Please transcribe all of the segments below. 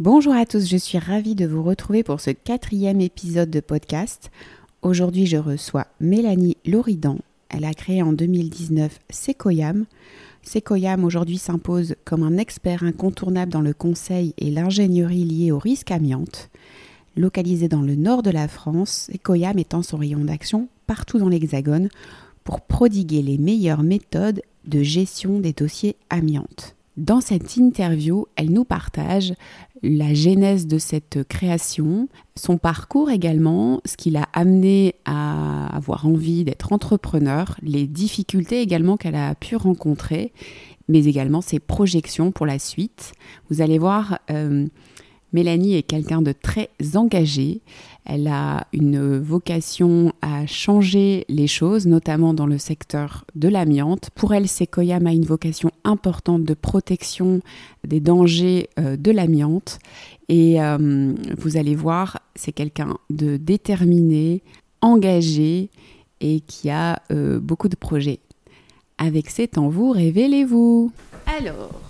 Bonjour à tous, je suis ravie de vous retrouver pour ce quatrième épisode de podcast. Aujourd'hui, je reçois Mélanie Loridan. Elle a créé en 2019 Secoyam. Secoyam aujourd'hui s'impose comme un expert incontournable dans le conseil et l'ingénierie liée au risque amiante. Localisé dans le nord de la France, Secoyam étend son rayon d'action partout dans l'Hexagone pour prodiguer les meilleures méthodes de gestion des dossiers amiantes. Dans cette interview, elle nous partage la genèse de cette création, son parcours également, ce qui l'a amené à avoir envie d'être entrepreneur, les difficultés également qu'elle a pu rencontrer, mais également ses projections pour la suite. Vous allez voir, euh, Mélanie est quelqu'un de très engagé. Elle a une vocation à changer les choses, notamment dans le secteur de l'amiante. Pour elle, Sequoiam a une vocation importante de protection des dangers euh, de l'amiante. Et euh, vous allez voir, c'est quelqu'un de déterminé, engagé et qui a euh, beaucoup de projets. Avec ces vous révélez-vous. Alors,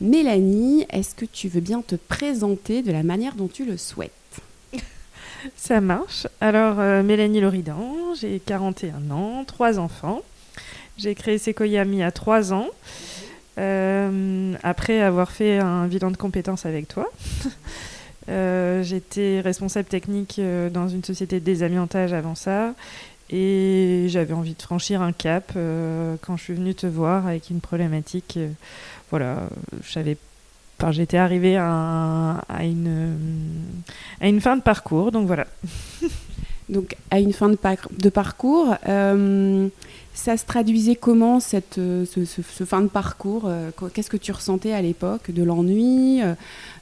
Mélanie, est-ce que tu veux bien te présenter de la manière dont tu le souhaites? Ça marche. Alors, euh, Mélanie Loridan, j'ai 41 ans, trois enfants. J'ai créé Sequoiami à 3 ans, euh, après avoir fait un bilan de compétences avec toi. Euh, j'étais responsable technique dans une société de désamiantage avant ça. Et j'avais envie de franchir un cap quand je suis venue te voir avec une problématique voilà, j'étais arrivée à, une, à une fin de parcours, donc voilà. donc à une fin de, de parcours, euh, ça se traduisait comment cette, ce, fin de parcours euh, Qu'est-ce que tu ressentais à l'époque? De l'ennui, euh,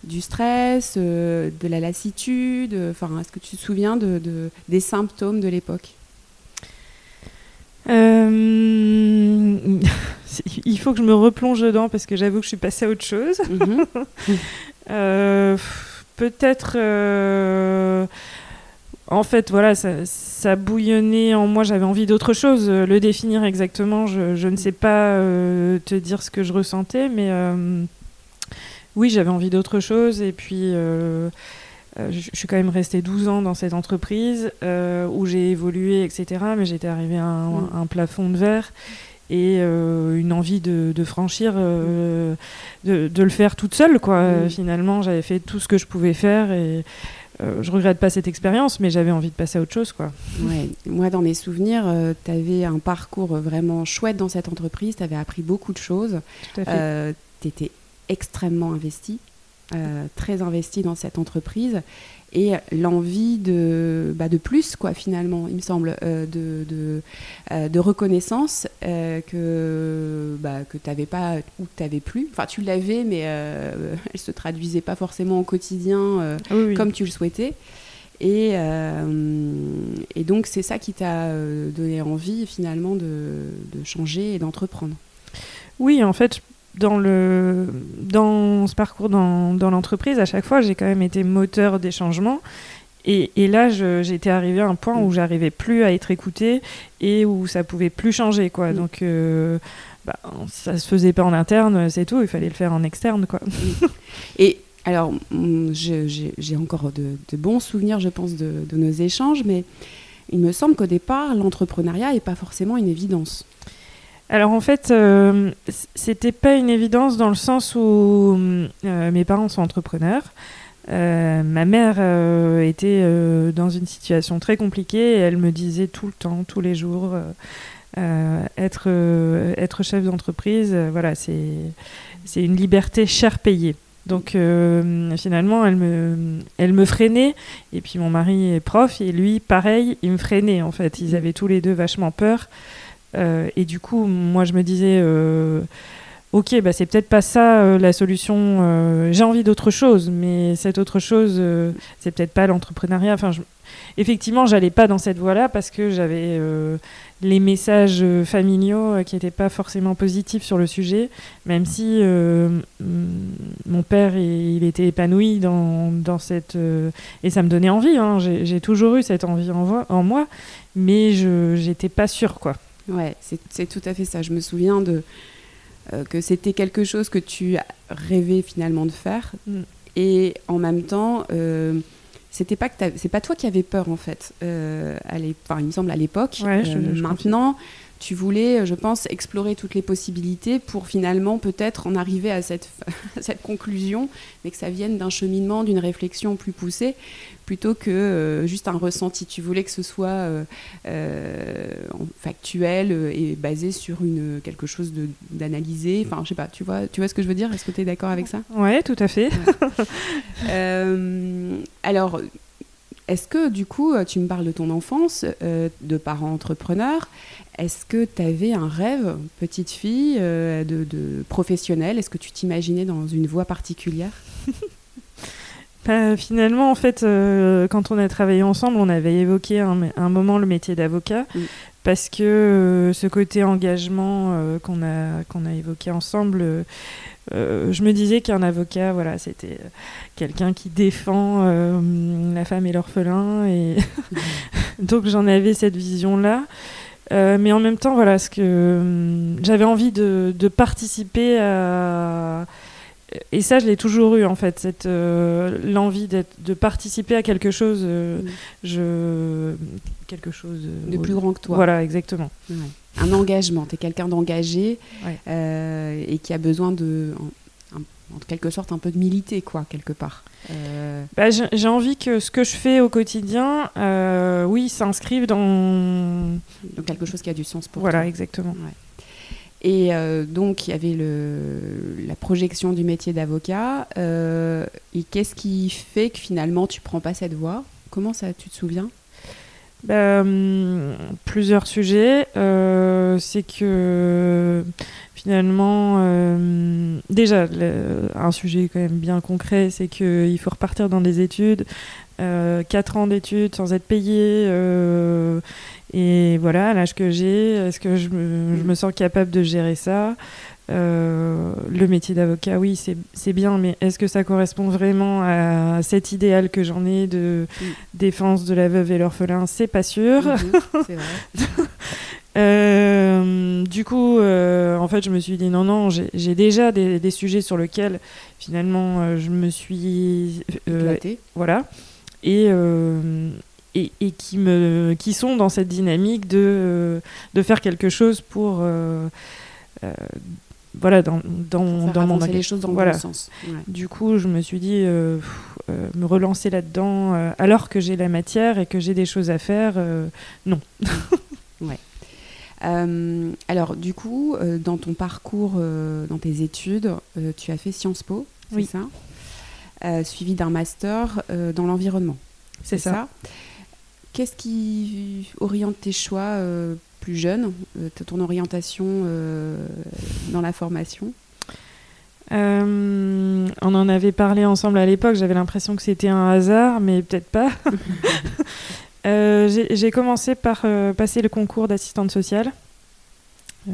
du stress, de la lassitude Enfin, est-ce que tu te souviens de, des symptômes de l'époque? il faut que je me replonge dedans parce que j'avoue que je suis passée à autre chose. Mhm. Euh, peut-être. Euh, en fait, voilà, ça, bouillonnait en moi. J'avais envie d'autre chose. Le définir exactement, je, ne sais pas euh, te dire ce que je ressentais, mais oui, j'avais envie d'autre chose. Et puis. Je, suis quand même restée 12 ans dans cette entreprise où j'ai évolué, etc. Mais j'étais arrivée à un, mm. un, plafond de verre et euh, une envie de, franchir, euh, de, le faire toute seule. Quoi. Mm. Finalement, j'avais fait tout ce que je pouvais faire et euh, je regrette pas cette expérience, mais j'avais envie de passer à autre chose. Quoi. Ouais. Moi, dans mes souvenirs, tu avais un parcours vraiment chouette dans cette entreprise, tu avais appris beaucoup de choses, tu étais extrêmement investi. Très investi dans cette entreprise et l'envie de, bah, de plus, quoi, finalement, il me semble, euh, de, de, euh, de, reconnaissance euh, que, bah, que tu n'avais pas ou que tu n'avais plus. Enfin, tu l'avais, mais elle ne se traduisait pas forcément au quotidien comme tu le souhaitais. Et, et donc, c'est ça qui t'a donné envie, finalement, de, de changer et d'entreprendre. Oui, en fait, dans, le, dans ce parcours dans, dans l'entreprise, à chaque fois, j'ai quand même été moteur des changements. Et, et là, j'étais arrivée à un point où j'arrivais plus à être écoutée et où ça pouvait plus changer. Quoi. Mm. Donc, euh, bah, ça se faisait pas en interne, c'est tout. Il fallait le faire en externe. Quoi. Et alors, mm, j'ai encore de, de, bons souvenirs, je pense, de, de nos échanges, mais il me semble qu'au départ, l'entrepreneuriat n'est pas forcément une évidence. Alors en fait, euh, c'était pas une évidence dans le sens où euh, mes parents sont entrepreneurs. Euh, ma mère était dans une situation très compliquée et elle me disait tout le temps, tous les jours, être, être chef d'entreprise, voilà, c'est une liberté cher payée. Donc finalement, elle me, elle me freinait. Et puis mon mari est prof et lui, pareil, il me freinait en fait. Ils avaient tous les deux vachement peur. Euh, et du coup, moi, je me disais, euh, ok, bah, c'est peut-être pas ça euh, la solution. J'ai envie d'autre chose, mais cette autre chose, c'est peut-être pas l'entrepreneuriat. Enfin, effectivement, j'allais pas dans cette voie-là parce que j'avais les messages familiaux qui n'étaient pas forcément positifs sur le sujet, même si mon père il était épanoui dans, dans cette et ça me donnait envie. Hein. J'ai toujours eu cette envie en, moi, mais je j'étais pas sûre quoi. Ouais, c'est tout à fait ça. Je me souviens de, que c'était quelque chose que tu rêvais finalement de faire. Mm. Et en même temps, c'était pas que c'est pas toi qui avais peur en fait. à enfin, il me semble à l'époque. maintenant, tu voulais, je pense, explorer toutes les possibilités pour finalement peut-être en arriver à cette, cette conclusion, mais que ça vienne d'un cheminement, d'une réflexion plus poussée, plutôt que euh, juste un ressenti. Tu voulais que ce soit euh, euh, factuel et basé sur une, quelque chose d'analysé. Enfin, je sais pas, tu vois, tu vois ce que je veux dire? Est-ce que tu es d'accord avec ça? Oui, tout à fait. alors, est-ce que du coup, tu me parles de ton enfance, de parents entrepreneurs est-ce que tu avais un rêve, petite fille, euh, de, professionnel? Est-ce que tu t'imaginais dans une voie particulière? Bah, Finalement, en fait, euh, quand on a travaillé ensemble, on avait évoqué un, un moment le métier d'avocat. Parce que euh, ce côté engagement qu'on a, qu'on a évoqué ensemble, je me disais qu'un avocat, voilà, c'était quelqu'un qui défend la femme et l'orphelin. Et donc j'en avais cette vision-là. Euh, mais en même temps, voilà, ce que j'avais envie de, participer à. Et ça, je l'ai toujours eu en fait, cette euh, l'envie de participer à quelque chose, euh, mm. je quelque chose de plus grand que toi. Voilà, exactement. Un engagement. Tu es quelqu'un d'engagé et qui a besoin de, en quelque sorte un peu de militer, quoi, quelque part. Euh, bah, j'ai envie que ce que je fais au quotidien, euh, oui, s'inscrive dans... dans... quelque chose qui a du sens pour voilà, exactement. Et euh, donc, il y avait le, la projection du métier d'avocat. et qu'est-ce qui fait que finalement, tu prends pas cette voie? Comment ça, tu te souviens? Hum, Plusieurs sujets. C'est que finalement, euh, déjà, un sujet quand même bien concret, c'est qu'il faut repartir dans des études, euh, 4 ans d'études sans être payé. Et voilà, à l'âge que j'ai, est-ce que je me, sens capable de gérer ça? Euh, le métier d'avocat, oui, c'est bien, mais est-ce que ça correspond vraiment à cet idéal que j'en ai de défense de la veuve et l'orphelin? C'est pas sûr. Mhm, c'est vrai. Euh, du coup, euh, en fait, je me suis dit non, non, j'ai déjà des, sujets sur lesquels finalement euh, je me suis. voilà. Et, et, et, qui, me, qui sont dans cette dynamique de, de faire quelque chose pour. voilà, dans, dans, dans mon les choses dans voilà. le bon sens. Du coup, je me suis dit me relancer là-dedans alors que j'ai la matière et que j'ai des choses à faire. non. ouais. Euh, alors, du coup, euh, dans ton parcours, euh, dans tes études, tu as fait Sciences Po, c'est ça? Suivi d'un master dans l'environnement. C'est ça? Qu'est-ce qui oriente tes choix plus jeunes, ton orientation dans la formation? On en avait parlé ensemble à l'époque, j'avais l'impression que c'était un hasard, mais peut-être pas. Euh, j'ai commencé par euh, passer le concours d'assistante sociale, euh,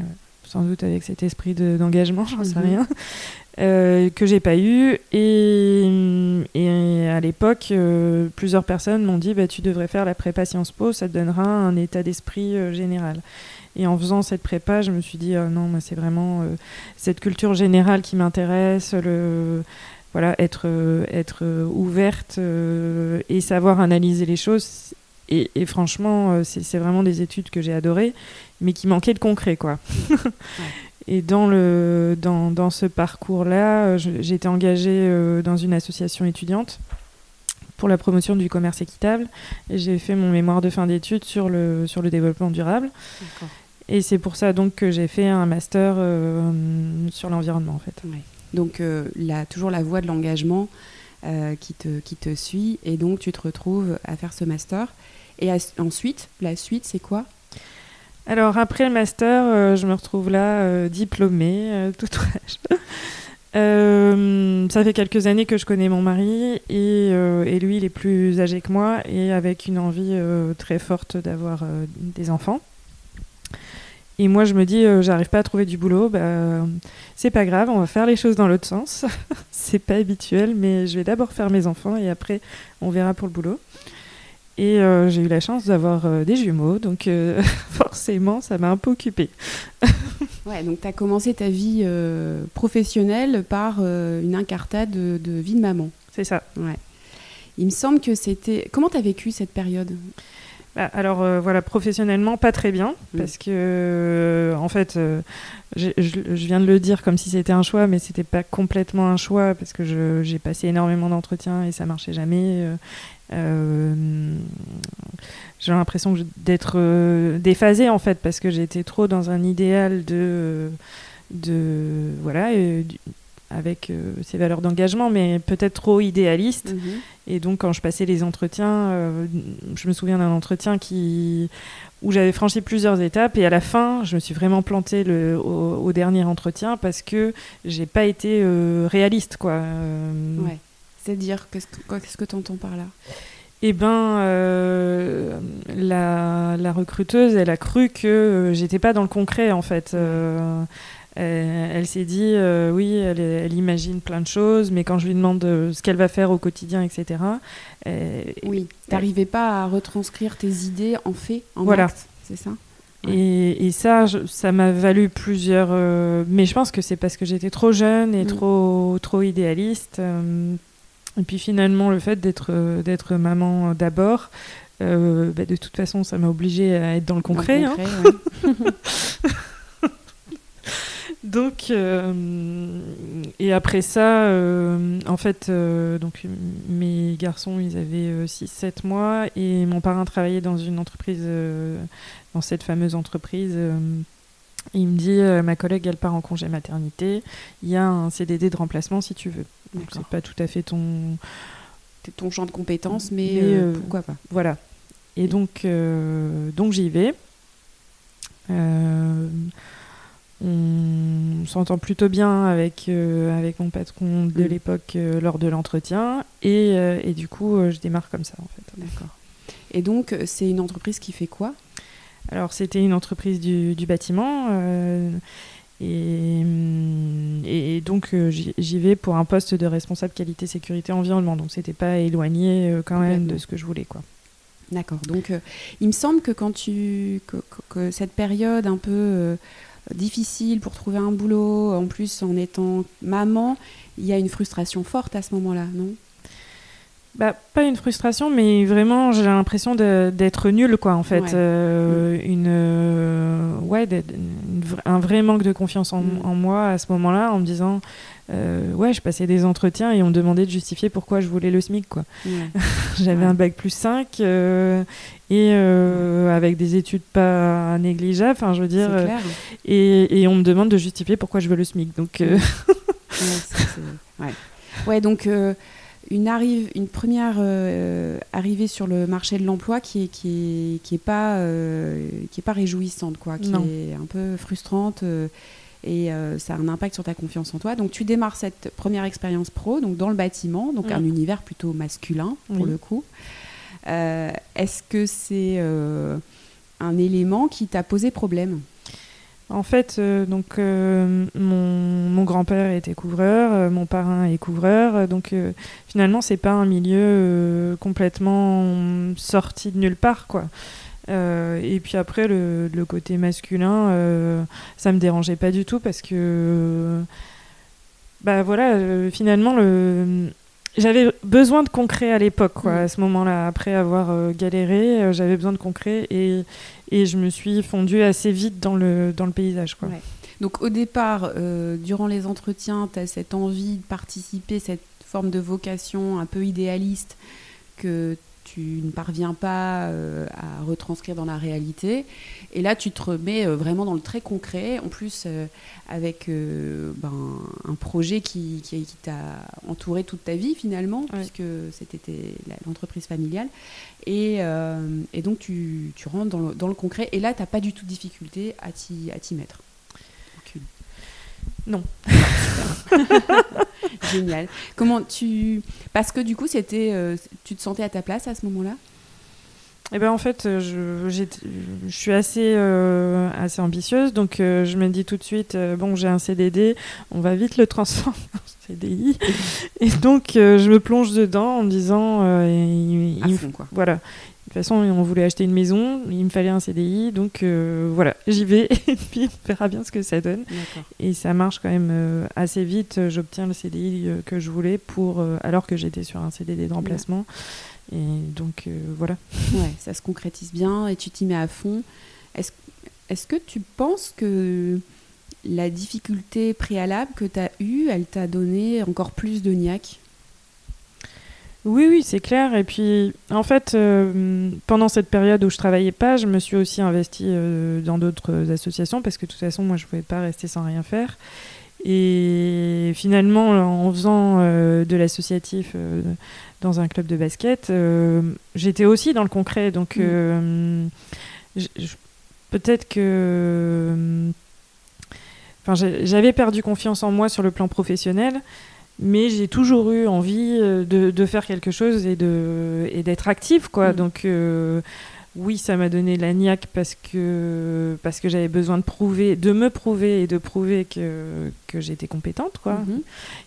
sans doute avec cet esprit d'engagement, j'en sais mhm. rien, que j'ai pas eu. Et, et à l'époque, plusieurs personnes m'ont dit bah, Tu devrais faire la prépa Sciences Po, ça te donnera un état d'esprit général. Et en faisant cette prépa, je me suis dit Non, c'est vraiment cette culture générale qui m'intéresse, le voilà, être, être ouverte et savoir analyser les choses, et, franchement, euh, c'est vraiment des études que j'ai adorées, mais qui manquaient de concret, quoi. Et dans, le, dans, dans ce parcours-là, euh, j'ai été engagée euh, dans une association étudiante pour la promotion du commerce équitable. Et j'ai fait mon mémoire de fin d'études sur le, sur le développement durable. Et c'est pour ça donc que j'ai fait un master sur l'environnement, en fait. Donc, là, toujours la voie de l'engagement qui, te, qui te suit. Et donc, tu te retrouves à faire ce master. Et ensuite, la suite, c'est quoi? Alors, après le master, euh, je me retrouve là, euh, diplômée, euh, tout ça fait quelques années que je connais mon mari et, et, lui, il est plus âgé que moi et avec une envie très forte d'avoir des enfants. Et moi, je me dis, j'arrive pas à trouver du boulot, bah, c'est pas grave, on va faire les choses dans l'autre sens. c'est pas habituel, mais je vais d'abord faire mes enfants et après, on verra pour le boulot. Et euh, j'ai eu la chance d'avoir euh, des jumeaux, donc euh, forcément, ça m'a un peu occupée. Ouais, donc tu as commencé ta vie professionnelle par une incartade de, de, vie de maman. C'est ça. Ouais. Il me semble que c'était. Comment tu as vécu cette période? Bah, alors euh, voilà, professionnellement, pas très bien, mm. parce que euh, en fait, euh, je, viens de le dire comme si c'était un choix, mais c'était pas complètement un choix, parce que j'ai passé énormément d'entretiens et ça marchait jamais. J'ai l'impression d'être déphasée en fait, parce que j'étais trop dans un idéal de, de voilà, avec euh, ses valeurs d'engagement, mais peut-être trop idéaliste. Mhm. Et donc, quand je passais les entretiens, euh, je me souviens d'un entretien qui où j'avais franchi plusieurs étapes et à la fin, je me suis vraiment plantée le, au, dernier entretien parce que j'ai pas été euh, réaliste, quoi. Ouais. C'est-à-dire, qu'est-ce que tu entends par là? Eh ben, la, la, recruteuse, elle a cru que j'étais pas dans le concret, en fait. Euh, elle s'est dit, euh, oui, elle, imagine plein de choses, mais quand je lui demande euh, ce qu'elle va faire au quotidien, etc. oui, t'arrivais pas à retranscrire tes idées en fait, en voilà. c'est ça? Et, ça, ça m'a valu plusieurs. mais je pense que c'est parce que j'étais trop jeune et mm. trop, trop idéaliste. Et puis finalement, le fait d'être d'être maman d'abord, bah, de toute façon, ça m'a obligée à être dans le concret. Dans le concret hein. Donc, euh, et après ça, euh, en fait, euh, donc mes garçons, ils avaient 6-7 mois et mon parrain travaillait dans une entreprise, dans cette fameuse entreprise. il me dit, ma collègue, elle part en congé maternité, il y a un CDD de remplacement si tu veux. Donc, c'est pas tout à fait ton... ton champ de compétences, mais, pourquoi pas. Voilà. Et donc, donc j'y vais. On s'entend plutôt bien avec, euh, avec mon patron de mm. l'époque euh, lors de l'entretien. Et, euh, et, du coup, je démarre comme ça, en fait. D'accord. Et donc, c'est une entreprise qui fait quoi? Alors, c'était une entreprise du, du bâtiment. Et, et, donc, j'y vais pour un poste de responsable qualité, sécurité, environnement. Donc, c'était pas éloigné quand même de ce que je voulais, quoi. D'accord. Donc, il me semble que quand tu. que, que cette période un peu difficile pour trouver un boulot, en plus en étant maman, il y a une frustration forte à ce moment-là, non? Bah, pas une frustration, mais vraiment, j'ai l'impression d'être nulle, quoi, en fait. Euh. Une, euh, ouais, un vrai manque de confiance en, mm. moi à ce moment-là, en me disant, euh, ouais, je passais des entretiens et on me demandait de justifier pourquoi je voulais le SMIC, quoi. J'avais un bac plus 5 et avec des études pas négligeables, enfin, je veux dire. Et, et, on me demande de justifier pourquoi je veux le SMIC, donc. ouais, ouais. donc une, arrive, une première euh, arrivée sur le marché de l'emploi qui est, qui qui est, pas, euh, qui est pas réjouissante, quoi, qui est un peu frustrante euh, et ça a un impact sur ta confiance en toi. Donc tu démarres cette première expérience pro donc dans le bâtiment, donc un univers plutôt masculin pour le coup. Est-ce que c'est un élément qui t'a posé problème? En fait, euh, donc euh, mon, grand-père était couvreur, euh, mon parrain est couvreur, donc finalement c'est pas un milieu complètement sorti de nulle part, quoi. et puis après le, le côté masculin, ça me dérangeait pas du tout parce que, bah voilà, finalement le j'avais besoin de concret à l'époque, quoi, mm. à ce moment-là. Après avoir galéré, j'avais besoin de concret et, et je me suis fondue assez vite dans le, dans le paysage. Quoi. Donc au départ, euh, durant les entretiens, tu as cette envie de participer, cette forme de vocation un peu idéaliste que tu ne parviens pas euh, à retranscrire dans la réalité. Et là, tu te remets euh, vraiment dans le très concret, en plus avec ben, un projet qui, qui, t'a entouré toute ta vie finalement, puisque c'était l'entreprise familiale. Et, et, donc, tu, tu rentres dans le, dans le, concret. Et là, tu n'as pas du tout de difficulté à t'y mettre. Non. Génial. Comment tu. Parce que du coup, c'était, tu te sentais à ta place à ce moment-là? Eh ben en fait, je, je suis assez, euh, assez ambitieuse, donc euh, je me dis tout de suite, euh, bon, j'ai un CDD, on va vite le transformer en CDI. Et donc, je me plonge dedans en me disant, il, à fond, quoi. voilà. De toute façon, on voulait acheter une maison, il me fallait un CDI, donc voilà, j'y vais et puis on verra bien ce que ça donne. Et ça marche quand même assez vite. J'obtiens le CDI que je voulais pour, alors que j'étais sur un CDD de remplacement. Et donc euh, voilà. Ouais, ça se concrétise bien et tu t'y mets à fond. Est-ce est que tu penses que la difficulté préalable que tu as eue, elle t'a donné encore plus de niaque? Oui, oui, c'est clair. Et puis, en fait, euh, pendant cette période où je travaillais pas, je me suis aussi investie euh, dans d'autres associations parce que de toute façon, moi, je pouvais pas rester sans rien faire. Et finalement, en faisant de l'associatif dans un club de basket, euh, j'étais aussi dans le concret. Donc, mm. euh, peut-être que. Enfin, j'avais perdu confiance en moi sur le plan professionnel, mais j'ai toujours eu envie euh, de, de, faire quelque chose et d'être et active, quoi. Mm. Donc oui, ça m'a donné la niaque parce que, parce que j'avais besoin de prouver, de me prouver et de prouver que, que j'étais compétente, quoi, mm-hmm.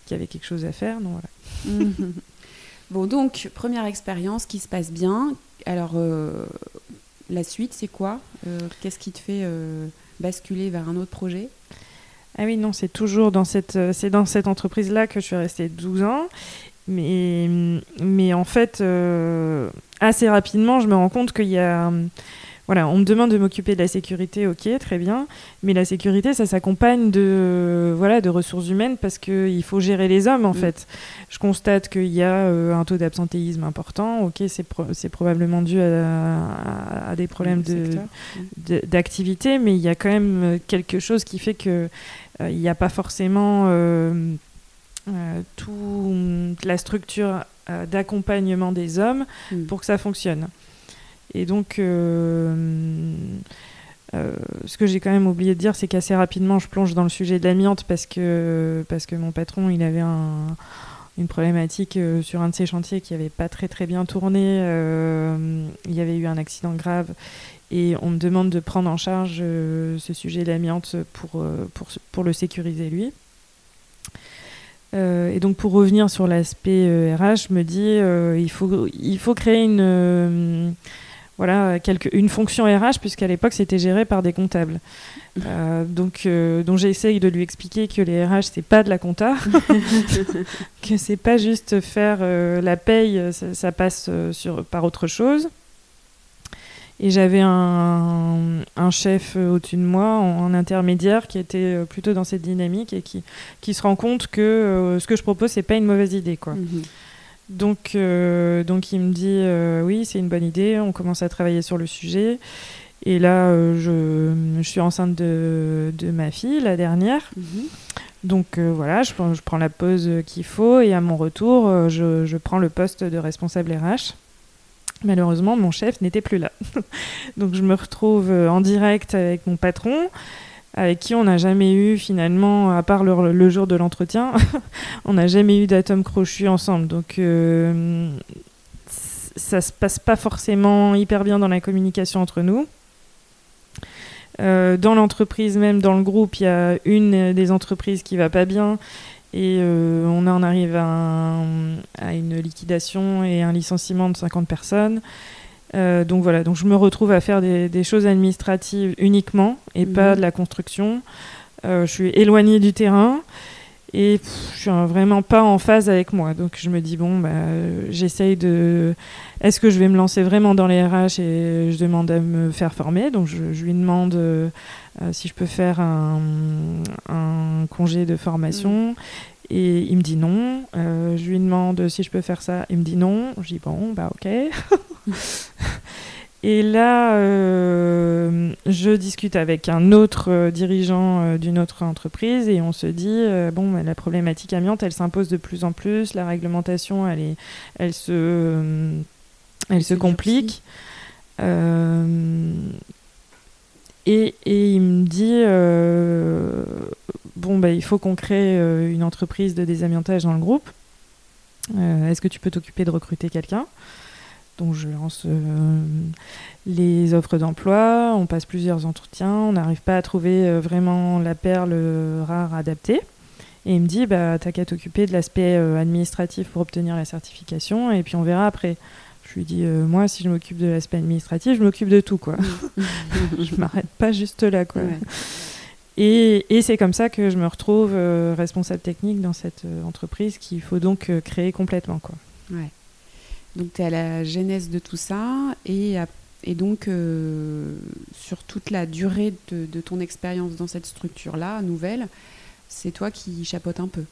qu'il y avait quelque chose à faire. Donc voilà. Mm-hmm. Bon, donc, première expérience qui se passe bien. Alors, euh, la suite, c'est quoi? Euh, Qu'est-ce qui te fait euh, basculer vers un autre projet? Ah oui, non, c'est toujours dans cette, c'est dans cette entreprise-là que je suis restée 12 ans. Mais, mais en fait, assez rapidement, je me rends compte qu'il y a voilà, on me demande de m'occuper de la sécurité, ok, très bien, mais la sécurité, ça s'accompagne de, voilà, de ressources humaines parce qu'il faut gérer les hommes, en mm. fait. Je constate qu'il y a euh, un taux d'absentéisme important, ok, c'est probablement dû à, des problèmes d'activité, mais il y a quand même quelque chose qui fait que euh, il n'y a pas forcément euh, toute la structure d'accompagnement des hommes mm. pour que ça fonctionne. Et donc, euh, euh, ce que j'ai quand même oublié de dire, c'est qu'assez rapidement, je plonge dans le sujet de l'amiante parce que, parce que mon patron, il avait une problématique euh, sur un de ses chantiers qui n'avait pas très très bien tourné. il y avait eu un accident grave et on me demande de prendre en charge ce sujet de l'amiante pour, pour, pour, le sécuriser lui. et donc pour revenir sur l'aspect RH, je me dis il, faut, il faut créer une voilà, une fonction RH, puisqu'à l'époque, c'était géré par des comptables. Euh, donc, euh, donc j'essaye de lui expliquer que les RH, c'est pas de la compta, que c'est pas juste faire euh, la paye, ça, passe sur, par autre chose. Et j'avais un, un, chef au-dessus de moi, en, intermédiaire, qui était plutôt dans cette dynamique et qui, qui se rend compte que ce que je propose, c'est pas une mauvaise idée. Quoi. Mhm. Donc, euh, donc il me dit euh, oui, c'est une bonne idée, on commence à travailler sur le sujet. Et là, euh, je, je, suis enceinte de, de, ma fille, la dernière. Mhm. Donc voilà, je, je, prends la pause qu'il faut et à mon retour, je, je, prends le poste de responsable RH. Malheureusement, mon chef n'était plus là. Donc je me retrouve en direct avec mon patron avec qui on n'a jamais eu finalement, à part le, jour de l'entretien, on n'a jamais eu d'atomes crochus ensemble. Donc euh, ça se passe pas forcément hyper bien dans la communication entre nous. Euh, dans l'entreprise même, dans le groupe, il y a une des entreprises qui va pas bien et euh, on en arrive à, à, une liquidation et un licenciement de 50 personnes. Euh, donc voilà, donc je me retrouve à faire des, choses administratives uniquement et pas mhm. de la construction. Euh, je suis éloignée du terrain et je suis vraiment pas en phase avec moi. Donc je me dis bon, bah, j'essaye de. Est-ce que je vais me lancer vraiment dans les RH et je demande à me faire former? Donc je, lui demande euh, si je peux faire un, congé de formation. Mhm. Et il me dit non. je lui demande si je peux faire ça. Il me dit non. Je dis bon, bah ok. Et là, euh, je discute avec un autre euh, dirigeant euh, d'une autre entreprise et on se dit bon, bah, la problématique amiante, elle s'impose de plus en plus. La réglementation, elle est, elle se, elle se complique. Et, et, il me dit bon, bah, il faut qu'on crée une entreprise de désamiantage dans le groupe. Est-ce que tu peux t'occuper de recruter quelqu'un? Donc je lance les offres d'emploi, on passe plusieurs entretiens, on n'arrive pas à trouver vraiment la perle rare adaptée. Et il me dit, bah, t'as qu'à t'occuper de l'aspect administratif pour obtenir la certification, et puis on verra après. Je lui dis, euh, moi, si je m'occupe de l'aspect administratif, je m'occupe de tout, quoi. je m'arrête pas juste là, quoi. Et, et c'est comme ça que je me retrouve euh, responsable technique dans cette euh, entreprise qu'il faut donc créer complètement, quoi. Ouais. Donc, tu es à la genèse de tout ça et, et donc, sur toute la durée de, de ton expérience dans cette structure-là, nouvelle, c'est toi qui chapeaute un peu.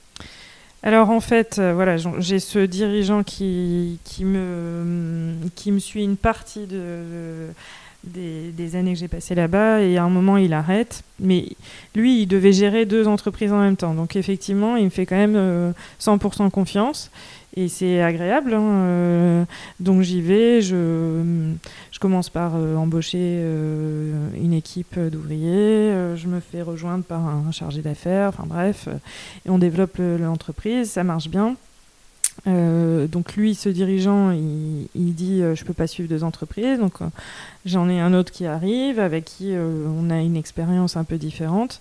Alors en fait, euh, voilà, j'ai ce dirigeant qui, qui, me, suit une partie de, des, années que j'ai passées là-bas et à un moment il arrête. Mais lui, il devait gérer deux entreprises en même temps. Donc effectivement, il me fait quand même 100% euh, confiance et c'est agréable. Hein, euh, donc j'y vais, je, je, commence par euh, embaucher euh, une équipe d'ouvriers, je me fais rejoindre par un chargé d'affaires, enfin bref, et on développe l'entreprise, ça marche bien. donc lui, ce dirigeant, il, dit je peux pas suivre deux entreprises. Donc j'en ai un autre qui arrive avec qui on a une expérience un peu différente.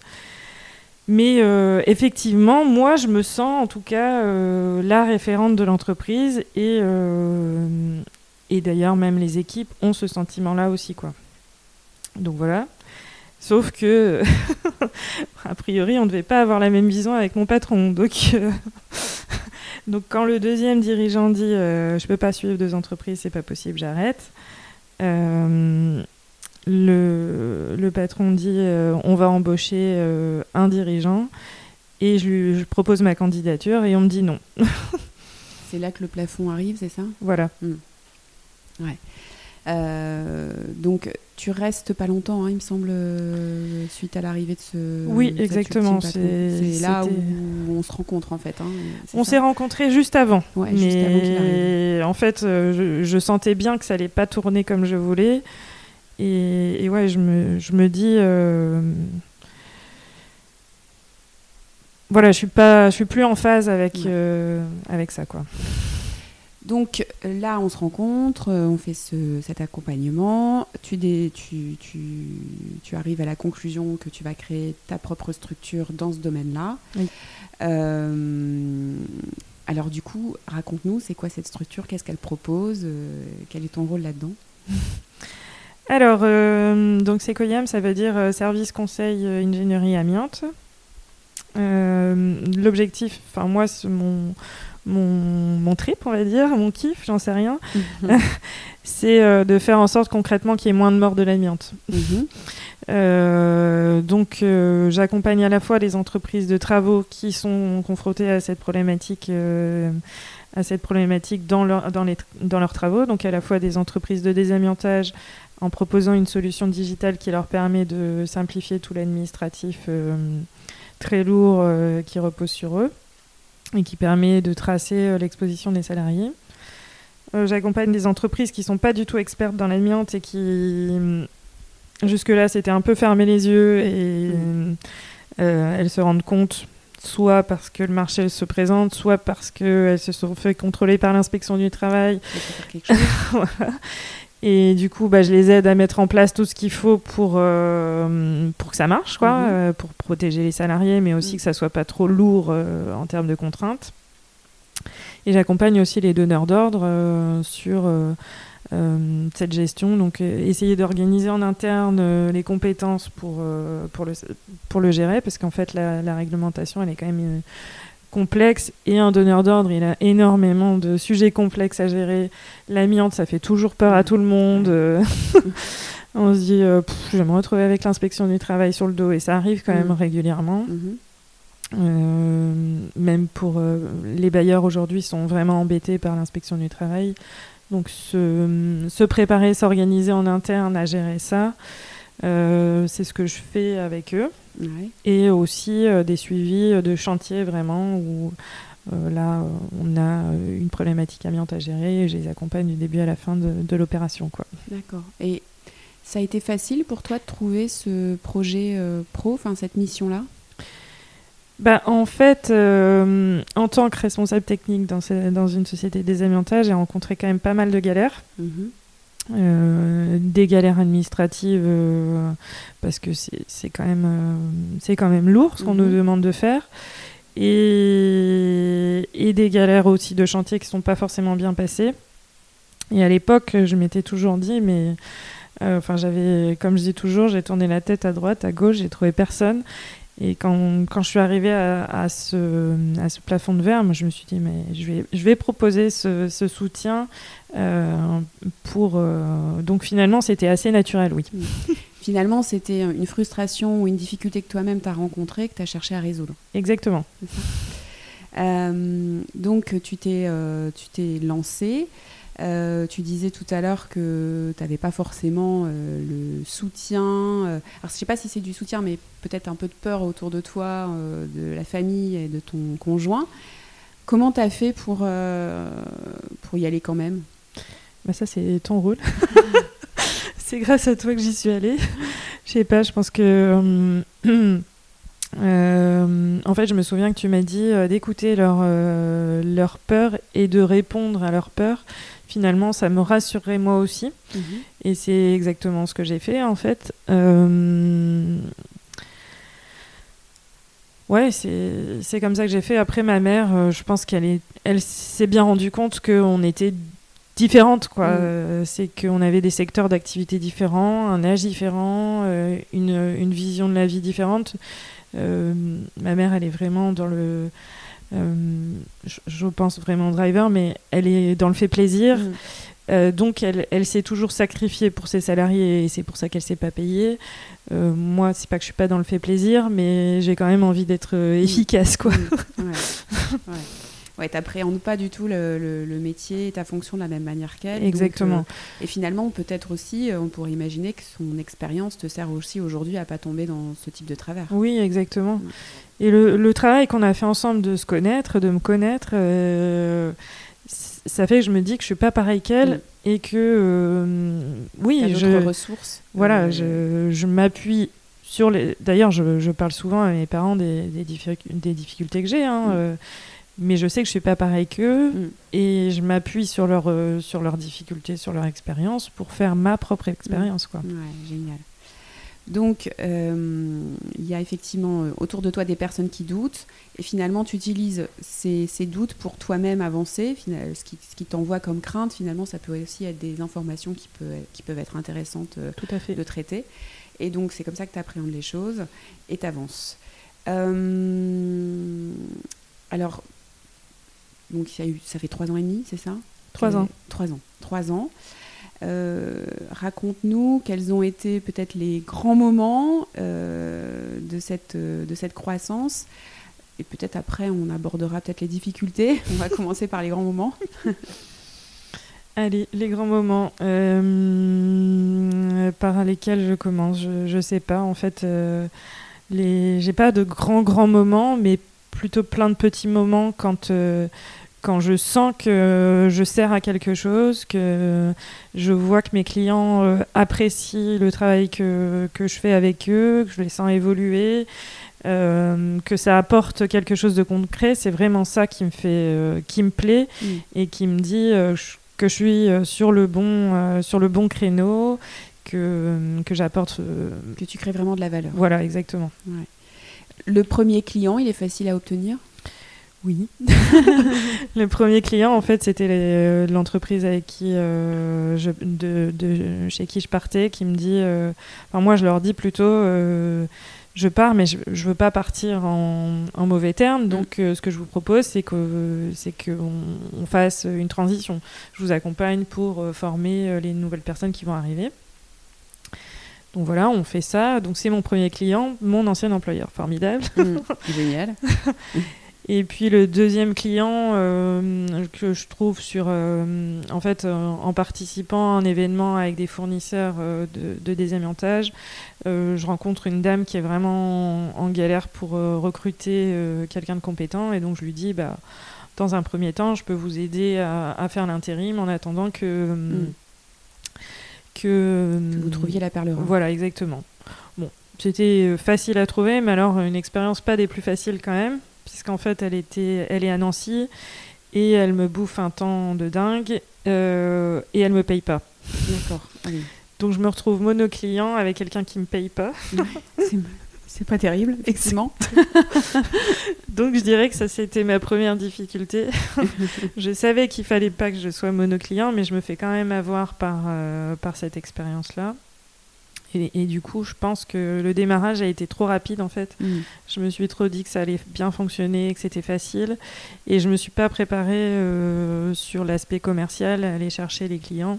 Mais euh, effectivement, moi, je me sens en tout cas euh, la référente de l'entreprise et, euh, et d'ailleurs, même les équipes ont ce sentiment-là aussi. Quoi. Donc voilà. Sauf que, a priori, on ne devait pas avoir la même vision avec mon patron. Donc, donc quand le deuxième dirigeant dit je ne peux pas suivre deux entreprises, c'est pas possible, j'arrête le, le patron dit euh, on va embaucher euh, un dirigeant et je lui propose ma candidature et on me dit non. c'est là que le plafond arrive, c'est ça? Voilà. Hmm. Ouais. Euh, donc tu restes pas longtemps, hein, il me semble, suite à l'arrivée de ce. Oui, exactement. C'est là où on se rencontre en fait. Hein, on s'est rencontrés juste avant. Ouais, mais juste avant en fait, je, je, sentais bien que ça allait pas tourner comme je voulais. Et, ouais, je me, je me dis. Euh, voilà, je suis pas, je suis plus en phase avec, euh, avec ça, quoi. Donc là, on se rencontre, euh, on fait ce, cet accompagnement. Tu, tu, tu, tu, arrives à la conclusion que tu vas créer ta propre structure dans ce domaine-là. alors du coup, raconte-nous, c'est quoi cette structure? Qu'est-ce qu'elle propose? Quel est ton rôle là-dedans? Alors, euh, donc CECOIAM, ça veut dire euh, Service Conseil euh, Ingénierie Amiante. L'objectif, enfin moi, c'est mon, mon, trip, on va dire, mon kiff, j'en sais rien, mhm. c'est de faire en sorte concrètement qu'il y ait moins de morts de l'amiante. Mhm. donc, j'accompagne à la fois les entreprises de travaux qui sont confrontées à cette problématique à cette problématique dans, leur, dans, les, dans leurs travaux, donc à la fois des entreprises de désamiantage en proposant une solution digitale qui leur permet de simplifier tout l'administratif euh, très lourd euh, qui repose sur eux et qui permet de tracer euh, l'exposition des salariés. J'accompagne des entreprises qui ne sont pas du tout expertes dans l'amiante et qui, jusque-là, s'étaient un peu fermé les yeux et mmh. elles se rendent compte soit parce que le marché se présente, soit parce qu'elles se sont fait contrôler par l'inspection du travail. voilà. Et du coup, bah, je les aide à mettre en place tout ce qu'il faut pour, euh, pour que ça marche, quoi, mhm. euh, pour protéger les salariés, mais aussi mhm. que ça soit pas trop lourd euh, en termes de contraintes. Et j'accompagne aussi les donneurs d'ordre sur cette gestion, donc essayer d'organiser en interne les compétences pour, pour, le, pour le gérer, parce qu'en fait, la, la, réglementation, elle est quand même complexe et un donneur d'ordre, il a énormément de sujets complexes à gérer. L'amiante, ça fait toujours peur à tout le monde. on se dit, euh, je vais me retrouver avec l'inspection du travail sur le dos et ça arrive quand même mm. régulièrement. Mm-hmm. Euh, même pour euh, les bailleurs aujourd'hui sont vraiment embêtés par l'inspection du travail. Donc se, se préparer, s'organiser en interne à gérer ça, c'est ce que je fais avec eux. Et aussi euh, des suivis de chantier vraiment où euh, là on a une problématique amiante à gérer et je les accompagne du début à la fin de, l'opération. D'accord. Et ça a été facile pour toi de trouver ce projet euh, pro, enfin cette mission-là? Bah, En fait, en tant que responsable technique dans, dans une société des amiantages, j'ai rencontré quand même pas mal de galères. Mhm. des galères administratives parce que c'est quand même c'est quand même lourd ce qu'on nous mhm. demande de faire et, et, des galères aussi de chantier qui sont pas forcément bien passées et à l'époque je m'étais toujours dit mais euh, enfin, j'avais, comme je dis toujours, j'ai tourné la tête à droite, à gauche, j'ai trouvé personne. Et quand, quand, je suis arrivée à, ce, à, ce, plafond de verre, moi, je me suis dit, mais je vais, je vais proposer ce, ce soutien euh, pour. Euh, donc finalement, c'était assez naturel, oui. Finalement, c'était une frustration ou une difficulté que toi-même tu as rencontrée, que tu as cherché à résoudre. Exactement. donc, tu t'es, tu t'es lancé. Euh, tu disais tout à l'heure que tu n'avais pas forcément euh, le soutien. Euh, alors, je ne sais pas si c'est du soutien, mais peut-être un peu de peur autour de toi, de la famille et de ton conjoint. Comment tu as fait pour, pour y aller quand même? Bah Ça, c'est ton rôle. c'est grâce à toi que j'y suis allée. Je sais pas, je pense que. en fait, je me souviens que tu m'as dit d'écouter leur, leur peur et de répondre à leur peur finalement, ça me rassurerait moi aussi. Mhm. Et c'est exactement ce que j'ai fait, en fait. Euh, ouais, c'est comme ça que j'ai fait. Après, ma mère, euh, je pense qu'elle elle s'est bien rendue compte qu'on était différentes. quoi. Mhm. Euh, c'est qu'on avait des secteurs d'activité différents, un âge différent, une, une, vision de la vie différente. ma mère, elle est vraiment dans le euh, je, pense vraiment driver, mais elle est dans le fait plaisir. Mm. Euh, donc elle, elle s'est toujours sacrifiée pour ses salariés et c'est pour ça qu'elle s'est pas payée. Euh, moi, c'est pas que je suis pas dans le fait plaisir, mais j'ai quand même envie d'être mm. efficace, quoi. Mm. Ouais. ouais. T'appréhendes pas du tout le, le, métier et ta fonction de la même manière qu'elle. Exactement. et finalement, peut-être aussi, on pourrait imaginer que son expérience te sert aussi aujourd'hui à pas tomber dans ce type de travers. Oui, exactement. Et le, travail qu'on a fait ensemble de se connaître, de me connaître, euh, ça fait que je me dis que je suis pas pareille qu'elle mm. et que euh, oui, je ressources. Voilà, euh, je, je m'appuie sur les. D'ailleurs, je, je, parle souvent à mes parents des, des, des difficultés que j'ai. Hein, mm. Mais je sais que je suis pas pareille qu'eux mm. et je m'appuie sur leurs sur leurs difficultés, sur leur expérience pour faire ma propre expérience. Quoi. Ouais, génial. Donc, euh, il y a effectivement euh, autour de toi des personnes qui doutent, et finalement, tu utilises ces, doutes pour toi-même avancer. Ce qui, ce qui t'envoie comme crainte, finalement, ça peut aussi être des informations qui, qui peuvent être intéressantes euh, Tout à fait. de traiter. Et donc, c'est comme ça que tu appréhendes les choses et tu avances. alors, donc, ça fait trois ans et demi, c'est ça? Trois ans. Trois ans. Trois ans. Euh, raconte-nous quels ont été peut-être les grands moments euh, de, cette, euh, de cette croissance. Et peut-être après, on abordera peut-être les difficultés. On va commencer par les grands moments. Allez, les grands moments par lesquels je commence, je ne sais pas. En fait, les... j'ai pas de grands, grands moments, mais plutôt plein de petits moments quand quand je sens que je sers à quelque chose, que je vois que mes clients euh, apprécient le travail que, que, je fais avec eux, que je les sens évoluer, euh, que ça apporte quelque chose de concret, c'est vraiment ça qui me fait, euh, qui me plaît mm. et qui me dit que je suis sur le bon, sur le bon créneau, que, que j'apporte. que tu crées vraiment de la valeur. Voilà, exactement. Le premier client, il est facile à obtenir? Oui. le premier client, en fait, c'était euh, l'entreprise avec qui euh, je, de, de, chez qui je partais, qui me dit. Euh, enfin, moi, je leur dis plutôt. je pars, mais je, ne veux pas partir en, en mauvais termes. Mm. Donc, ce que je vous propose, c'est que c'est qu'on on fasse une transition. Je vous accompagne pour former les nouvelles personnes qui vont arriver. Donc voilà, on fait ça. Donc c'est mon premier client, mon ancien employeur. Formidable. Mm. génial. Et puis le deuxième client euh, que je trouve sur, euh, en fait, euh, en participant à un événement avec des fournisseurs de, de, désamiantage, je rencontre une dame qui est vraiment en, galère pour recruter quelqu'un de compétent et donc je lui dis, bah, dans un premier temps, je peux vous aider à, faire l'intérim en attendant que, mm. que, que vous trouviez la perle rare. Voilà, exactement. Bon, c'était facile à trouver, mais alors une expérience pas des plus faciles quand même, puisqu'en fait elle était, elle est à Nancy et elle me bouffe un temps de dingue euh, et elle me paye pas. D'accord. Donc je me retrouve mono-client avec quelqu'un qui me paye pas. c'est pas terrible, effectivement. Donc je dirais que ça c'était ma première difficulté. je savais qu'il fallait pas que je sois mono-client, mais je me fais quand même avoir par, euh, par cette expérience-là. Et, du coup, je pense que le démarrage a été trop rapide en fait. Mm. Je me suis trop dit que ça allait bien fonctionner, que c'était facile, et je me suis pas préparée euh, sur l'aspect commercial, à aller chercher les clients.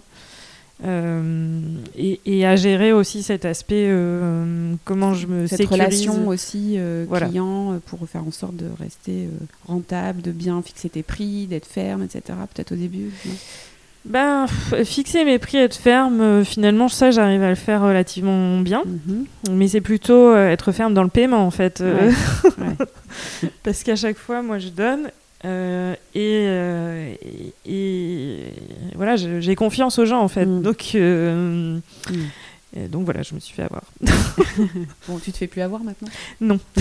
Euh, et, à gérer aussi cet aspect euh, comment je me cette relation aussi client pour faire en sorte de rester rentable de bien fixer tes prix d'être ferme etc peut-être au début ben, fixer mes prix, être ferme, euh, finalement, ça, j'arrive à le faire relativement bien. Mhm. Mais c'est plutôt euh, être ferme dans le paiement, en fait. Euh. Parce qu'à chaque fois, moi, je donne. Et, et, voilà, j'ai confiance aux gens, en fait. Mm. Donc, mm. donc, voilà, je me suis fait avoir. bon, tu te fais plus avoir maintenant? Non.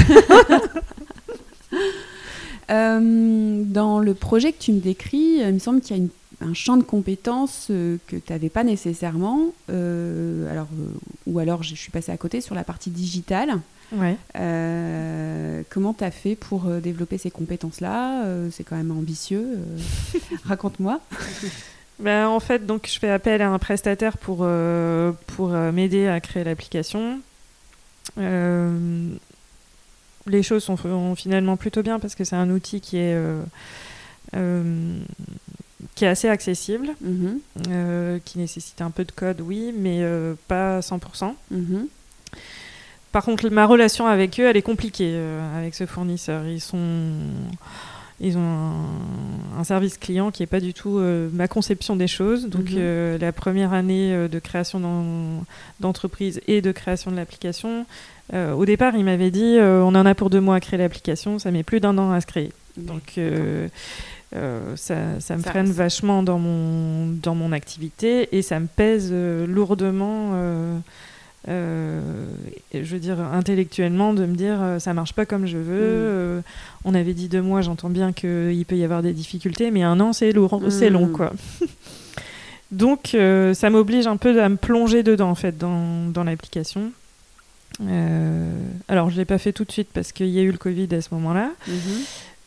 dans le projet que tu me décris, il me semble qu'il y a une un champ de compétences euh, que tu n'avais pas nécessairement, euh, alors, euh, ou alors je suis passée à côté sur la partie digitale. Ouais. comment tu as fait pour développer ces compétences-là? C'est quand même ambitieux. Raconte-moi. Ben, en fait, donc, je fais appel à un prestataire pour, pour m'aider à créer l'application. les choses sont finalement plutôt bien parce que c'est un outil qui est qui est assez accessible, mhm. euh, qui nécessite un peu de code, oui, mais euh, pas 100%. Mhm. Par contre, ma relation avec eux, elle est compliquée euh, avec ce fournisseur. Ils sont, ils ont un, service client qui n'est pas du tout ma conception des choses. Donc, mhm. la première année de création d'entreprise et de création de l'application, au départ, il m'avait dit, on en a pour deux mois à créer l'application, ça met plus d'un an à se créer. Donc euh, ça, ça, me freine vachement dans mon, dans mon activité et ça me pèse euh, lourdement, euh, je veux dire, intellectuellement, de me dire ça marche pas comme je veux. Mm. on avait dit deux mois, j'entends bien qu'il peut y avoir des difficultés, mais un an, c'est lourd, c'est long, mm. quoi. Donc, ça m'oblige un peu à me plonger dedans, en fait, dans, dans l'application. alors, je l'ai pas fait tout de suite parce qu'il y a eu le Covid à ce moment-là.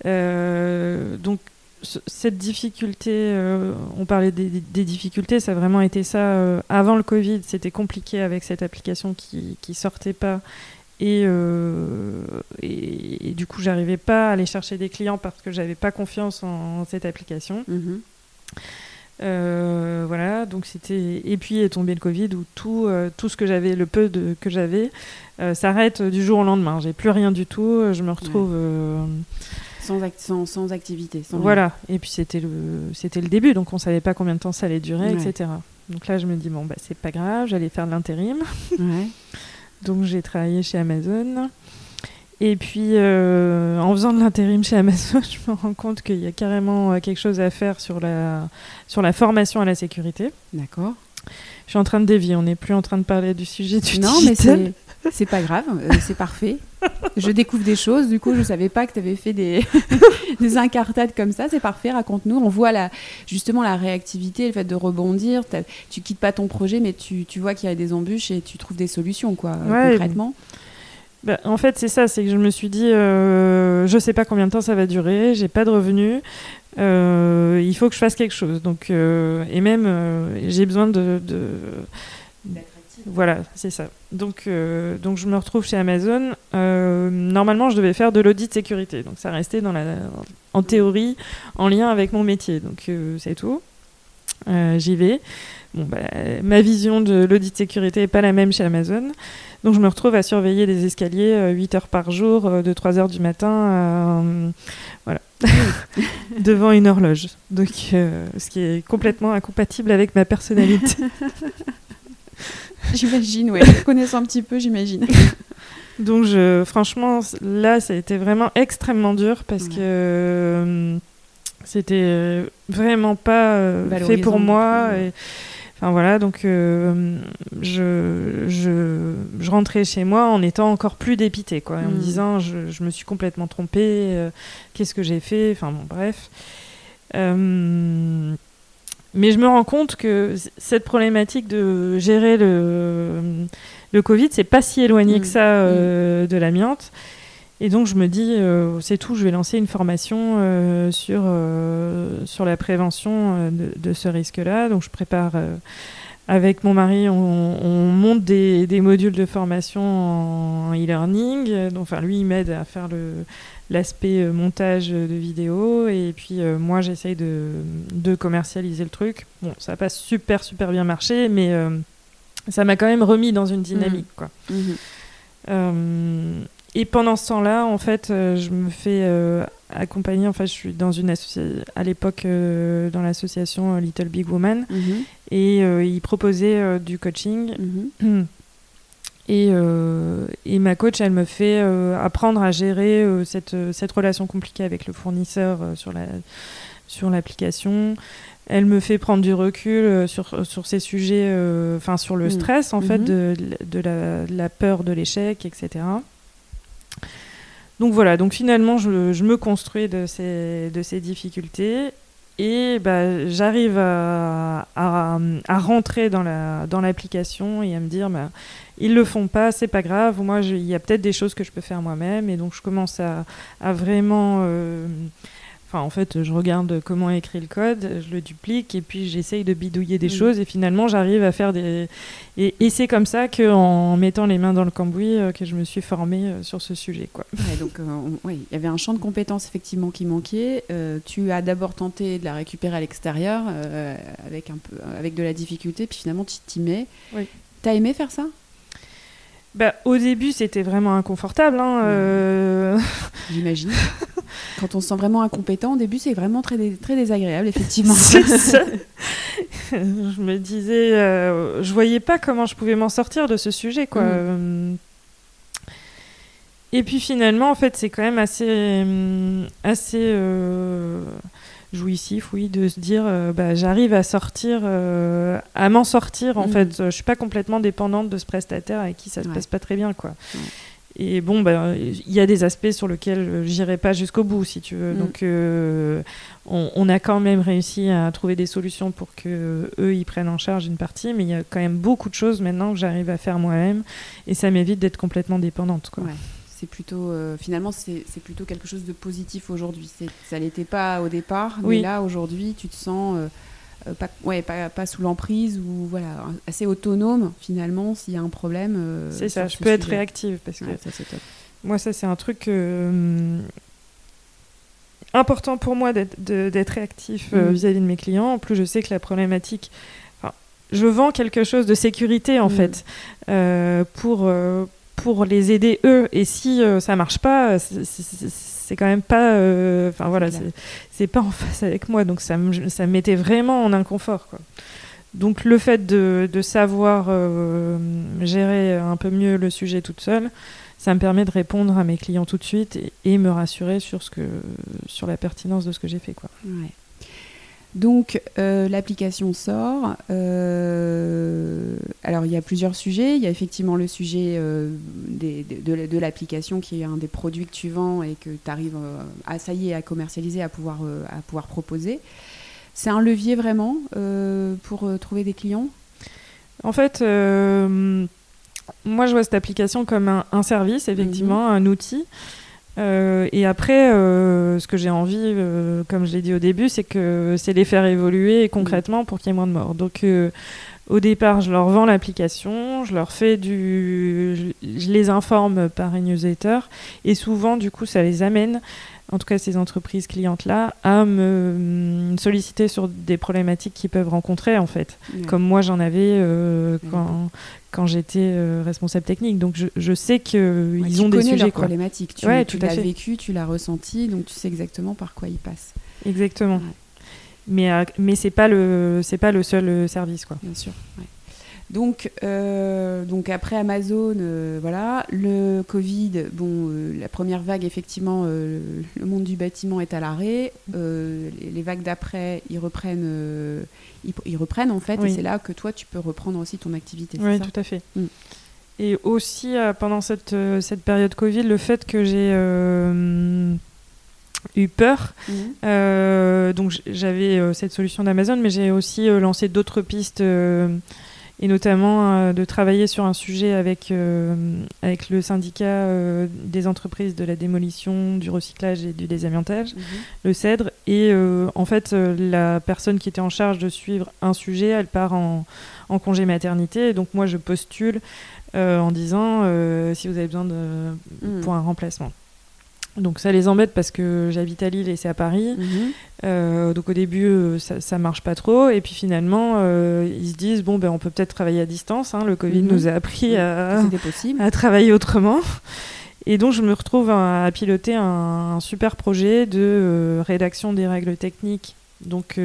Mm-hmm. donc cette difficulté, euh, on parlait des, difficultés, ça a vraiment été ça. Euh, avant le Covid, c'était compliqué avec cette application qui, qui sortait pas. Et, euh, et, du coup, j'arrivais pas à aller chercher des clients parce que j'avais pas confiance en, cette application. Mhm. voilà, donc c'était. Et puis est tombé le Covid où tout, tout ce que j'avais, le peu de, que j'avais, s'arrête du jour au lendemain. J'ai plus rien du tout. Je me retrouve. Sans, sans, activité. voilà, et puis c'était le, c'était le début, donc on savait pas combien de temps ça allait durer, etc. Donc là, je me dis, bon, bah, c'est pas grave, j'allais faire de l'intérim. donc j'ai travaillé chez Amazon. Et puis, euh, en faisant de l'intérim chez Amazon, je me rends compte qu'il y a carrément euh, quelque chose à faire sur la, sur la formation à la sécurité. D'accord. Je suis en train de dévier, on n'est plus en train de parler du sujet du non, digital. mais c'est pas grave, euh, c'est parfait. Je découvre des choses, du coup, je savais pas que tu avais fait des, des incartades comme ça, c'est parfait, raconte-nous. On voit la, justement la réactivité, le fait de rebondir. Tu quittes pas ton projet, mais tu, tu vois qu'il y a des embûches et tu trouves des solutions, quoi, concrètement. Bah, en fait, c'est ça, c'est que je me suis dit, euh, je sais pas combien de temps ça va durer, j'ai pas de revenus, euh, il faut que je fasse quelque chose. Donc, euh, et même, j'ai besoin de, de voilà, c'est ça. Donc, euh, donc je me retrouve chez Amazon. Euh, normalement, je devais faire de l'audit sécurité. Donc ça restait dans la, en théorie en lien avec mon métier. Donc euh, c'est tout. J'y vais. Bon, bah, ma vision de l'audit sécurité n'est pas la même chez Amazon. Donc je me retrouve à surveiller des escaliers 8 heures par jour, de 3 heures du matin, voilà, devant une horloge. Donc ce qui est complètement incompatible avec ma personnalité. J'imagine, ouais. Connaissant un petit peu, j'imagine. Donc, je, franchement, là, ça a été vraiment extrêmement dur parce que euh, c'était vraiment pas euh, fait pour moi. Et, Enfin voilà, donc je, je, je, rentrais chez moi en étant encore plus dépité, quoi, en me mm. disant je, je, me suis complètement trompée, qu'est-ce que j'ai fait, enfin bon, bref. mais je me rends compte que cette problématique de gérer le, le Covid, c'est pas si éloigné que mm. ça mm. de l'amiante. Et donc je me dis, euh, c'est tout, je vais lancer une formation euh, sur, euh, sur la prévention de, ce risque-là. Donc je prépare avec mon mari, on, monte des, des, modules de formation en e-learning. Enfin, lui, il m'aide à faire l'aspect montage de vidéos. Et puis moi, j'essaye de, de, commercialiser le truc. Bon, ça n'a pas super, super bien marché, mais ça m'a quand même remis dans une dynamique. Mmh. Quoi. Mmh. Et pendant ce temps-là, en fait, euh, je me fais euh, accompagner. Enfin, je suis dans une association à l'époque euh, dans l'association Little Big Woman, mhm. et ils proposaient du coaching. Mhm. Et, et, ma coach, elle me fait apprendre à gérer cette, cette relation compliquée avec le fournisseur sur la sur l'application. Elle me fait prendre du recul sur, sur ces sujets, enfin sur le mhm. stress en fait, de, de, la, de la peur de l'échec, etc. Donc voilà, donc finalement, je, me construis de ces, difficultés et bah, j'arrive à, rentrer dans l'application et à me dire bah, ils le font pas, c'est pas grave. Moi, il y a peut-être des choses que je peux faire moi-même et donc je commence à, à vraiment euh, en fait, je regarde comment est écrit le code, je le duplique et puis j'essaye de bidouiller des choses et finalement j'arrive à faire des. Et, c'est comme ça qu'en mettant les mains dans le cambouis euh, que je me suis formée euh, sur ce sujet. Quoi. donc, euh, oui, il y avait un champ de compétences effectivement qui manquait. tu as d'abord tenté de la récupérer à l'extérieur avec, un peu, avec de la difficulté, puis finalement tu t'y mets. Oui. T'as aimé faire ça? Bah, au début, c'était vraiment inconfortable. Hein, J'imagine. Quand on se sent vraiment incompétent, au début, c'est vraiment très, très désagréable, effectivement. je me disais, euh, je voyais pas comment je pouvais m'en sortir de ce sujet, quoi. Mm. Euh, et puis finalement, en fait, c'est quand même assez, euh, assez jouissif, oui, de se dire, bah, j'arrive à sortir, à m'en sortir, en mm. fait. Je suis pas complètement dépendante de ce prestataire avec qui ça se passe pas très bien, quoi. Et bon, bah, il y a des aspects sur lesquels j'irai pas jusqu'au bout, si tu veux. Mm. Donc, euh, on, a quand même réussi à trouver des solutions pour que eux ils prennent en charge une partie, mais il y a quand même beaucoup de choses maintenant que j'arrive à faire moi-même, et ça m'évite d'être complètement dépendante. Quoi. C'est plutôt, euh, finalement, c'est plutôt quelque chose de positif aujourd'hui. Ça l'était pas au départ, mais là aujourd'hui, tu te sens euh, euh, pas, ouais, pas, pas sous l'emprise ou voilà, assez autonome finalement s'il y a un problème. Euh, c'est ça, je peux être réactive parce que moi ça c'est un truc euh, important pour moi d'être réactif mm. vis-à-vis de mes clients. En plus je sais que la problématique, je vends quelque chose de sécurité en mm. fait pour pour les aider eux et si ça marche pas c'est quand même pas. Euh, enfin voilà, c'est pas en face avec moi, donc ça me, ça mettait vraiment en inconfort. Quoi. Donc le fait de, de savoir euh, gérer un peu mieux le sujet toute seule, ça me permet de répondre à mes clients tout de suite et, me rassurer sur, ce que, sur la pertinence de ce que j'ai fait. Quoi. Ouais. Donc euh, l'application sort. Euh, alors il y a plusieurs sujets. Il y a effectivement le sujet euh, de, l'application qui est un des produits que tu vends et que tu arrives à ça y est à commercialiser, à pouvoir, à pouvoir proposer. C'est un levier vraiment pour trouver des clients? En fait, moi je vois cette application comme un, service, effectivement, mhm. un outil. Euh, et après, euh, ce que j'ai envie, euh, comme je l'ai dit au début, c'est que c'est les faire évoluer concrètement pour qu'il y ait moins de morts. Donc, au départ, je leur vends l'application, je leur fais du, je les informe par une newsletter, et souvent, du coup, ça les amène en tout cas ces entreprises clientes-là, à me solliciter sur des problématiques qu'ils peuvent rencontrer, en fait. Comme moi, j'en avais euh, quand, quand j'étais euh, responsable technique. Donc, je, je sais qu'ils ont des sujets. problématiques. Tu, ouais, tu l'as vécu, tu l'as ressenti, donc tu sais exactement par quoi ils passent. Exactement. Mais, euh, mais c'est pas, le, pas le seul service, quoi. Bien sûr. Donc, euh, donc après Amazon, euh, voilà, le Covid, bon, euh, la première vague, effectivement, le monde du bâtiment est à l'arrêt. Les, les vagues d'après, ils reprennent, ils, ils reprennent en fait, Oui. et c'est là que toi, tu peux reprendre aussi ton activité. Oui, ça tout à fait. Mm. Et aussi, pendant cette, cette période Covid, le fait que j'ai eu peur. Euh, donc, j'avais euh, cette solution d'Amazon, mais j'ai aussi euh, lancé d'autres pistes, et notamment euh, de travailler sur un sujet avec, euh, avec le syndicat euh, des entreprises de la démolition, du recyclage et du désamiantage. Mhm. le CEDRE. Et en fait, la personne qui était en charge de suivre un sujet, elle part en, en congé maternité. Et donc moi, je postule en disant si vous avez besoin de Mhm. pour un remplacement. Donc ça les embête parce que j'habite à Lille et c'est à Paris. Mhm. Euh, donc au début, euh, ça, ça marche pas trop. Et puis finalement, euh, ils se disent bon ben on peut peut-être travailler à distance. hein. Le Covid Mhm. nous a appris à, travailler autrement. Et donc, je me retrouve à, à piloter un, un super projet de rédaction des règles techniques. Donc,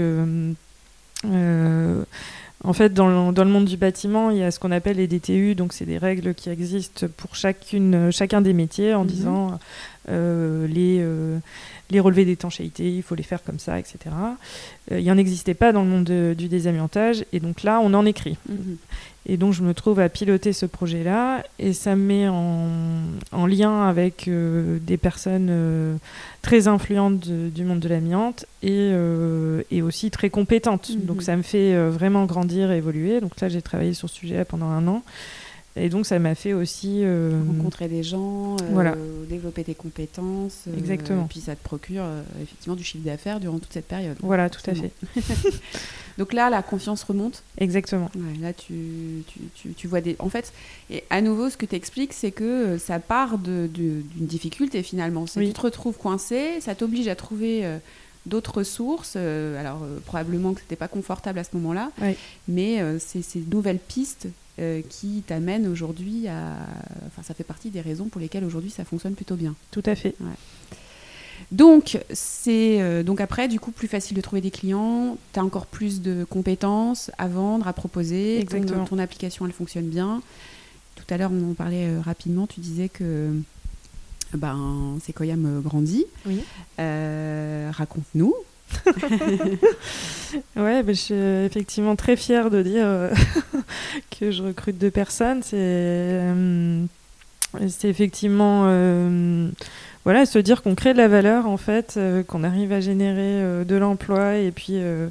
en fait, dans le, dans le monde du bâtiment, il y a ce qu'on appelle les DTU. Donc, c'est des règles qui existent pour chacune, chacun des métiers en Mhm. disant les, euh, les relevés d'étanchéité, il faut les faire comme ça, etc. Euh, il n'y en existait pas dans le monde de- du désamiantage. Et donc là, on en écrit. Mhm. Et donc je me trouve à piloter ce projet-là et ça me met en, en lien avec euh, des personnes euh, très influentes de- du monde de l'amiante et, euh, et aussi très compétentes. Mhm. Donc ça me fait euh, vraiment grandir et évoluer. Donc là j'ai travaillé sur ce sujet pendant un an et donc ça m'a fait aussi... euh, rencontrer des gens, euh, Voilà. développer tes compétences. euh, Exactement. Et puis ça te procure effectivement du chiffre d'affaires durant toute cette période. Voilà, tout à fait. Donc là, la confiance remonte. Exactement. Ouais, là, tu, tu, tu, tu vois des. En fait, et à nouveau, ce que tu expliques, c'est que ça part de- de- d'une difficulté finalement. Oui. tu te retrouves coincé, ça t'oblige à trouver d'autres sources. euh, alors, euh, probablement que c'était pas confortable à ce moment-là, Oui. mais euh, c'est ces nouvelles pistes euh, qui t'amènent aujourd'hui à. Enfin, ça fait partie des raisons pour lesquelles aujourd'hui ça fonctionne plutôt bien. Tout à fait. Donc, c'est euh, donc après, du coup, plus facile de trouver des clients. Tu as encore plus de compétences à vendre, à proposer. Exactement. ton application, elle fonctionne bien. Tout à l'heure, on en parlait euh, rapidement. Tu disais que ben, Sequoiam euh, grandit. Oui. Euh, Raconte-nous. Ouais, ben, je suis effectivement très fière de dire euh, que je recrute deux personnes. C'est euh, effectivement euh, voilà, se dire qu'on crée de la valeur en fait, euh, qu'on arrive à générer euh, de l'emploi et puis euh,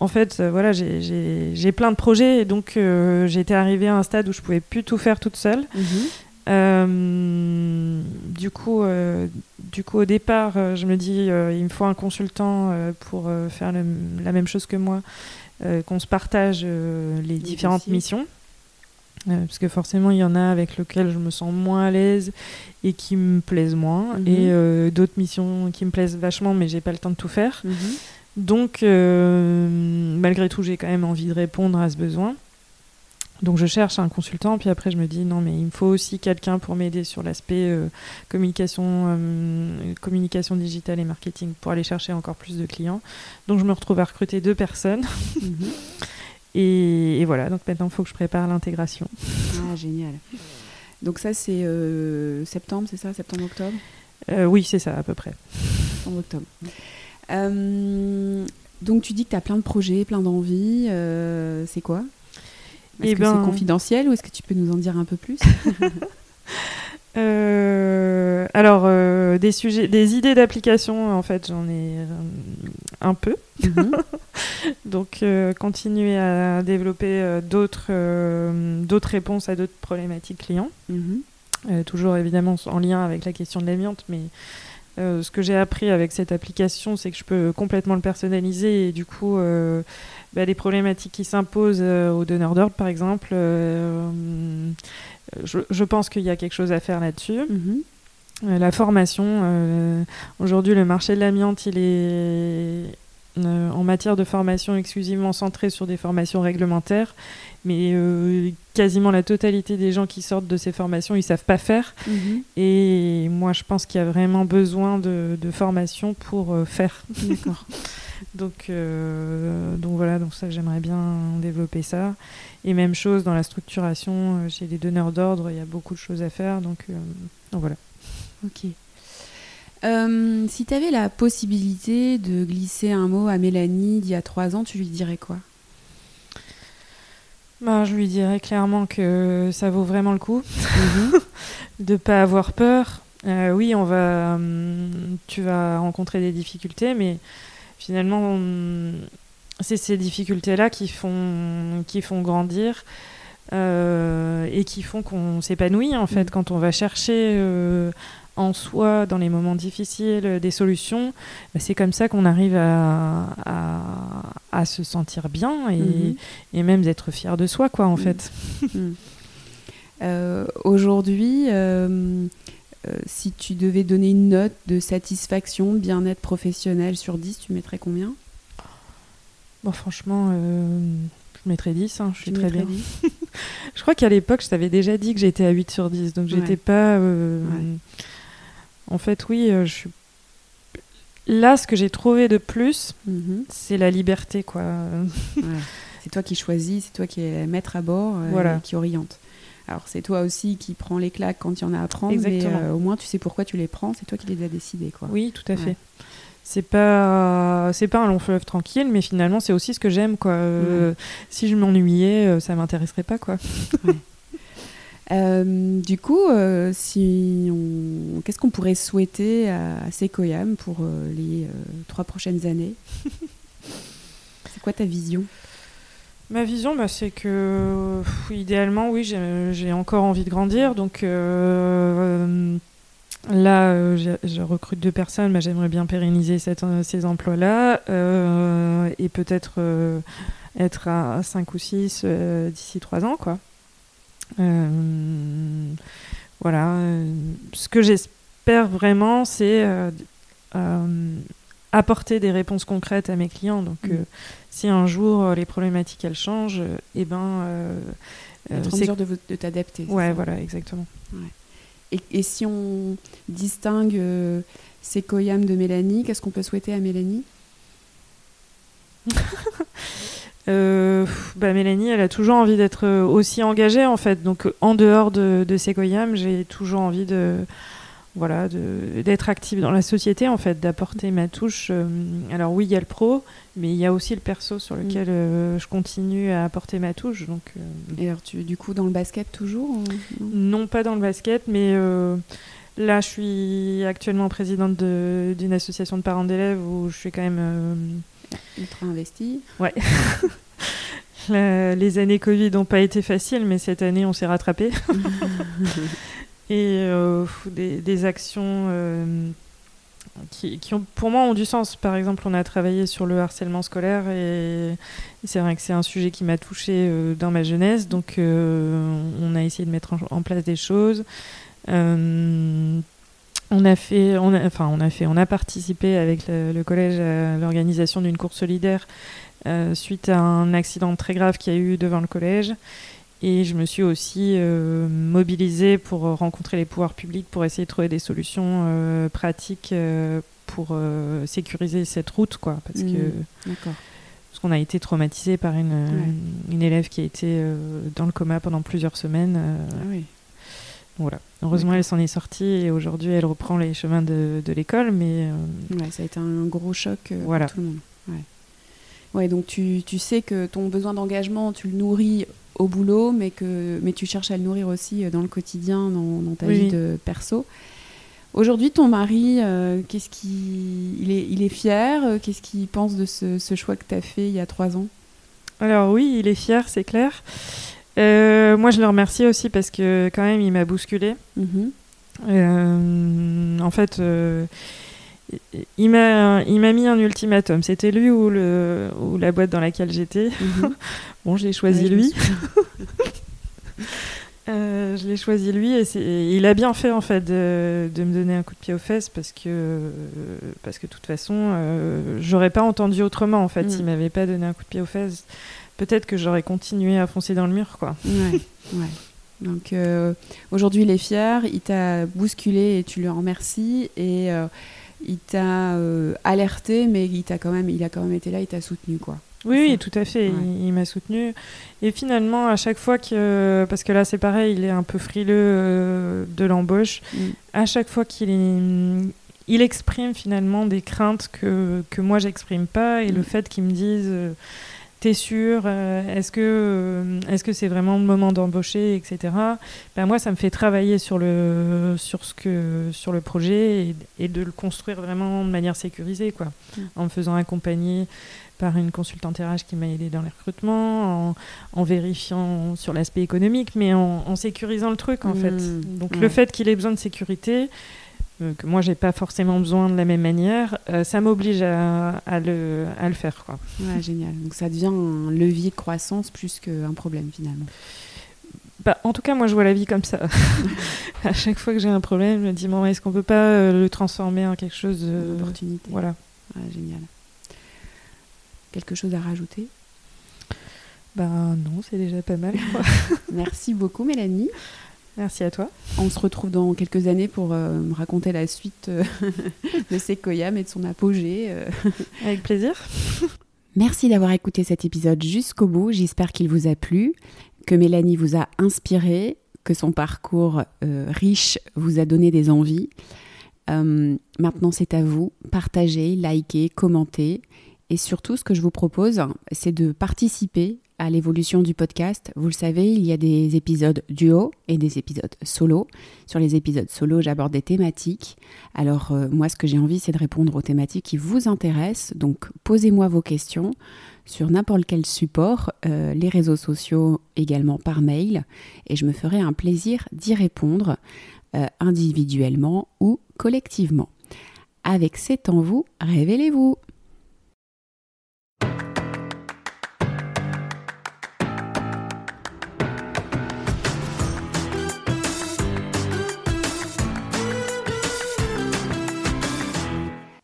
en fait euh, voilà, j'ai- plein de projets et donc euh, j'étais arrivée à un stade où je pouvais plus tout faire toute seule. Euh, du coup, euh, du coup, au départ, euh, je me dis, il me faut un consultant pour faire le- la même chose que moi, qu'on se partage les différentes missions. Parce que forcément, il y en a avec lesquelles je me sens moins à l'aise et qui me plaisent moins, Mhm. et d'autres missions qui me plaisent vachement, mais j'ai pas le temps de tout faire. Mhm. Donc, malgré tout, j'ai quand même envie de répondre à ce besoin. Donc, je cherche un consultant, puis après, je me dis non, mais il me faut aussi quelqu'un pour m'aider sur l'aspect euh, communication, euh, communication digitale et marketing pour aller chercher encore plus de clients. Donc, je me retrouve à recruter deux personnes. Mhm. Et, et voilà, donc maintenant, il faut que je prépare l'intégration. Ah, génial. Donc, ça, c'est euh, septembre, c'est ça? Septembre-octobre oui, c'est ça, à peu près. Septembre-octobre. Donc, tu dis que tu as plein de projets, plein d'envies. c'est quoi? Est-ce Eh que ben- c'est confidentiel ou est-ce que tu peux nous en dire un peu plus Euh, alors, euh, des sujets, des idées d'application, en fait, j'en ai euh, un peu. Mhm. Donc, continuer à développer d'autres d'autres réponses à d'autres problématiques clients. Mhm. Toujours évidemment en lien avec la question de l'amiante, mais euh, ce que j'ai appris avec cette application, c'est que je peux complètement le personnaliser et du coup, euh, bah, les problématiques qui s'imposent euh, aux donneurs d'ordre, par exemple, je, je pense qu'il y a quelque chose à faire là-dessus. Mhm. La formation, aujourd'hui le marché de l'amiante, il est euh, en matière de formation exclusivement centré sur des formations réglementaires, mais euh, quasiment la totalité des gens qui sortent de ces formations, ils savent pas faire. Mhm. Et moi, je pense qu'il y a vraiment besoin de, de formation pour euh, faire. D'accord. Donc, donc voilà, donc ça j'aimerais bien développer ça. Et même chose dans la structuration, chez les donneurs d'ordre, il y a beaucoup de choses à faire. Donc, donc voilà. Ok. Si tu avais la possibilité de glisser un mot à Mélanie d'il y a trois ans, tu lui dirais quoi? Ben, Je lui dirais clairement que ça vaut vraiment le coup mhm. de ne pas avoir peur. Euh, oui, on va, hum, tu vas rencontrer des difficultés, mais finalement, hum, c'est ces difficultés-là qui font, qui font grandir. Euh, et qui font qu'on s'épanouit en fait mhm. quand on va chercher euh, en soi dans les moments difficiles des solutions, bah, c'est comme ça qu'on arrive à, à, se sentir bien et, mhm. et même d'être fier de soi, quoi, en mhm. fait. Mhm. Euh, aujourd'hui, euh, euh, si tu devais donner une note de satisfaction, bien-être professionnel sur 10, tu mettrais combien? Bon, franchement, je mettrais 10, hein, je suis très bien. je crois qu'à l'époque, je t'avais déjà dit que j'étais à 8 sur 10, donc j'étais pas... En fait, oui, euh, je suis. Là, ce que j'ai trouvé de plus, mhm. c'est la liberté, quoi. C'est toi qui choisis, c'est toi qui es maître à bord, euh, qui oriente. Alors, c'est toi aussi qui prends les claques quand il y en a à prendre, mais euh, au moins tu sais pourquoi tu les prends, c'est toi qui les as décidés, quoi. Oui, tout à fait. C'est pas, c'est pas un long fleuve tranquille, mais finalement, c'est aussi ce que j'aime, quoi. si je m'ennuyais, ça m'intéresserait pas, quoi. Euh, du coup, euh, qu'est-ce qu'on pourrait souhaiter à, Sekoyam pour euh, les trois prochaines années C'est quoi ta vision? Ma vision, bah, c'est que idéalement, oui, j'ai encore envie de grandir. Donc là, je recrute deux personnes, j'aimerais bien pérenniser ces emplois-là et peut-être être à 5 ou 6 d'ici 3 ans, quoi. Euh, voilà. Ce que j'espère vraiment, c'est euh, euh, apporter des réponses concrètes à mes clients. Donc, mm. si un jour les problématiques elles changent, et eh ben, être en mesure de, de t'adapter. Ouais, voilà, exactement. Et, et, si on distingue ces de Mélanie, qu'est-ce qu'on peut souhaiter à Mélanie? euh, bah Mélanie, elle a toujours envie d'être euh, aussi engagée en fait. Donc en dehors de, de j'ai toujours envie de voilà d'être active dans la société en fait, d'apporter ma touche. Euh, alors oui, il y a le pro, mais il y a aussi le perso sur lequel mm. je continue à apporter ma touche. Donc et alors tu du coup dans le basket toujours non, pas dans le basket, mais Là, je suis actuellement présidente d'une association de parents d'élèves où je suis quand même ultra investi. Ouais. les années Covid n'ont pas été faciles, mais cette année, on s'est rattrapé. et euh, des, actions euh, qui, ont, pour moi, ont du sens. Par exemple, on a travaillé sur le harcèlement scolaire et, c'est vrai que c'est un sujet qui m'a touchée euh, dans ma jeunesse. Donc, on a essayé de mettre en, place des choses. On a fait, on a, enfin, on a fait, on a participé avec le, collège à l'organisation d'une course solidaire euh, suite à un accident très grave qu'il y a eu devant le collège. Et je me suis aussi euh, mobilisée pour rencontrer les pouvoirs publics pour essayer de trouver des solutions euh, pratiques pour sécuriser cette route, quoi, parce que mmh, parce qu'on a été traumatisé par une, une, élève qui a été dans le coma pendant plusieurs semaines. Ah oui. Voilà. Heureusement, elle s'en est sortie et aujourd'hui, elle reprend les chemins de, de l'école. Mais euh, ça a été un gros choc euh, pour tout le monde. Ouais. donc tu, tu, sais que ton besoin d'engagement, tu le nourris au boulot, mais que mais tu cherches à le nourrir aussi euh, dans le quotidien, dans, dans ta vie de perso. Aujourd'hui, ton mari, qu'est-ce qui, il est, il est fier Qu'est-ce qu'il pense de ce, ce choix que tu as fait il y a trois ans? Alors oui, il est fier, c'est clair. Euh, moi, je le remercie aussi parce que quand même, il m'a bousculé. Mhm. Euh, en fait, euh, il m'a il m'a mis un ultimatum. C'était lui ou le ou la boîte dans laquelle j'étais. Mhm. bon, j'ai choisi lui. je l'ai choisi lui et, il a bien fait en fait de, de, me donner un coup de pied aux fesses parce que parce que de toute façon j'aurais pas entendu autrement en fait mm. s'il m'avait pas donné un coup de pied aux fesses peut-être que j'aurais continué à foncer dans le mur, quoi. Ouais, ouais. Donc euh, aujourd'hui, il est fier, il t'a bousculé et tu lui en remercies. Et euh, il t'a euh, alerté, mais il t'a quand même, il a quand même été là, il t'a soutenu quoi. Oui, oui, tout à fait. Il, m'a soutenu. Et finalement, à chaque fois que. Parce que là, c'est pareil, il est un peu frileux de l'embauche. Mm. À chaque fois qu'il il exprime finalement des craintes que, que moi, j'exprime pas. Et le mm. fait qu'il me dise. Euh, T'es sûr euh, Est-ce que est-ce que c'est vraiment le moment d'embaucher, etc. Ben moi, ça me fait travailler sur le sur ce que sur le projet et, de le construire vraiment de manière sécurisée, quoi, mm. en me faisant accompagner par une consultante RH qui m'a aidé dans les recrutements, en, vérifiant sur l'aspect économique, mais en, sécurisant le truc en fait. Mmh. Donc le fait qu'il ait besoin de sécurité, euh, que moi j'ai pas forcément besoin de la même manière, euh, ça m'oblige à, le, à, le, faire. Quoi. Ouais, génial. Donc ça devient un levier de croissance plus qu'un problème finalement. Bah, en tout cas, moi, je vois la vie comme ça. à chaque fois que j'ai un problème, je me dis, est-ce qu'on peut pas euh, le transformer en quelque chose d'opportunité Voilà. génial. Quelque chose à rajouter? Ben non, c'est déjà pas mal. Merci beaucoup Mélanie. Merci à toi. On se retrouve dans quelques années pour euh, me raconter la suite euh, de Sequoiam et de son apogée. Euh. Avec plaisir. Merci d'avoir écouté cet épisode jusqu'au bout. J'espère qu'il vous a plu, que Mélanie vous a inspiré, que son parcours riche vous a donné des envies. maintenant, c'est à vous. Partagez, likez, commentez. Et surtout, ce que je vous propose, c'est de participer à l'évolution du podcast. Vous le savez, il y a des épisodes duo et des épisodes solo. Sur les épisodes solo, j'aborde des thématiques. Alors euh, moi, ce que j'ai envie, c'est de répondre aux thématiques qui vous intéressent. Donc posez-moi vos questions sur n'importe quel support, euh, les réseaux sociaux également par mail, et je me ferai un plaisir d'y répondre euh, individuellement ou collectivement. Avec C'est en vous, révélez-vous